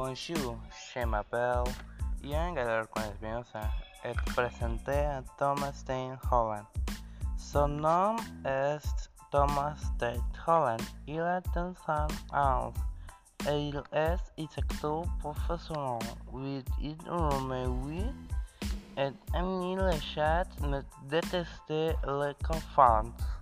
Bonjour, je m'appelle Ian Galarco Espinosa et présenté à Thomas Stein Holland. Son nom est Thomas Stein Holland. Il a 10 ans et il est inspecteur professionnel. Oui, il remet et aime les chats, mais déteste les conférences.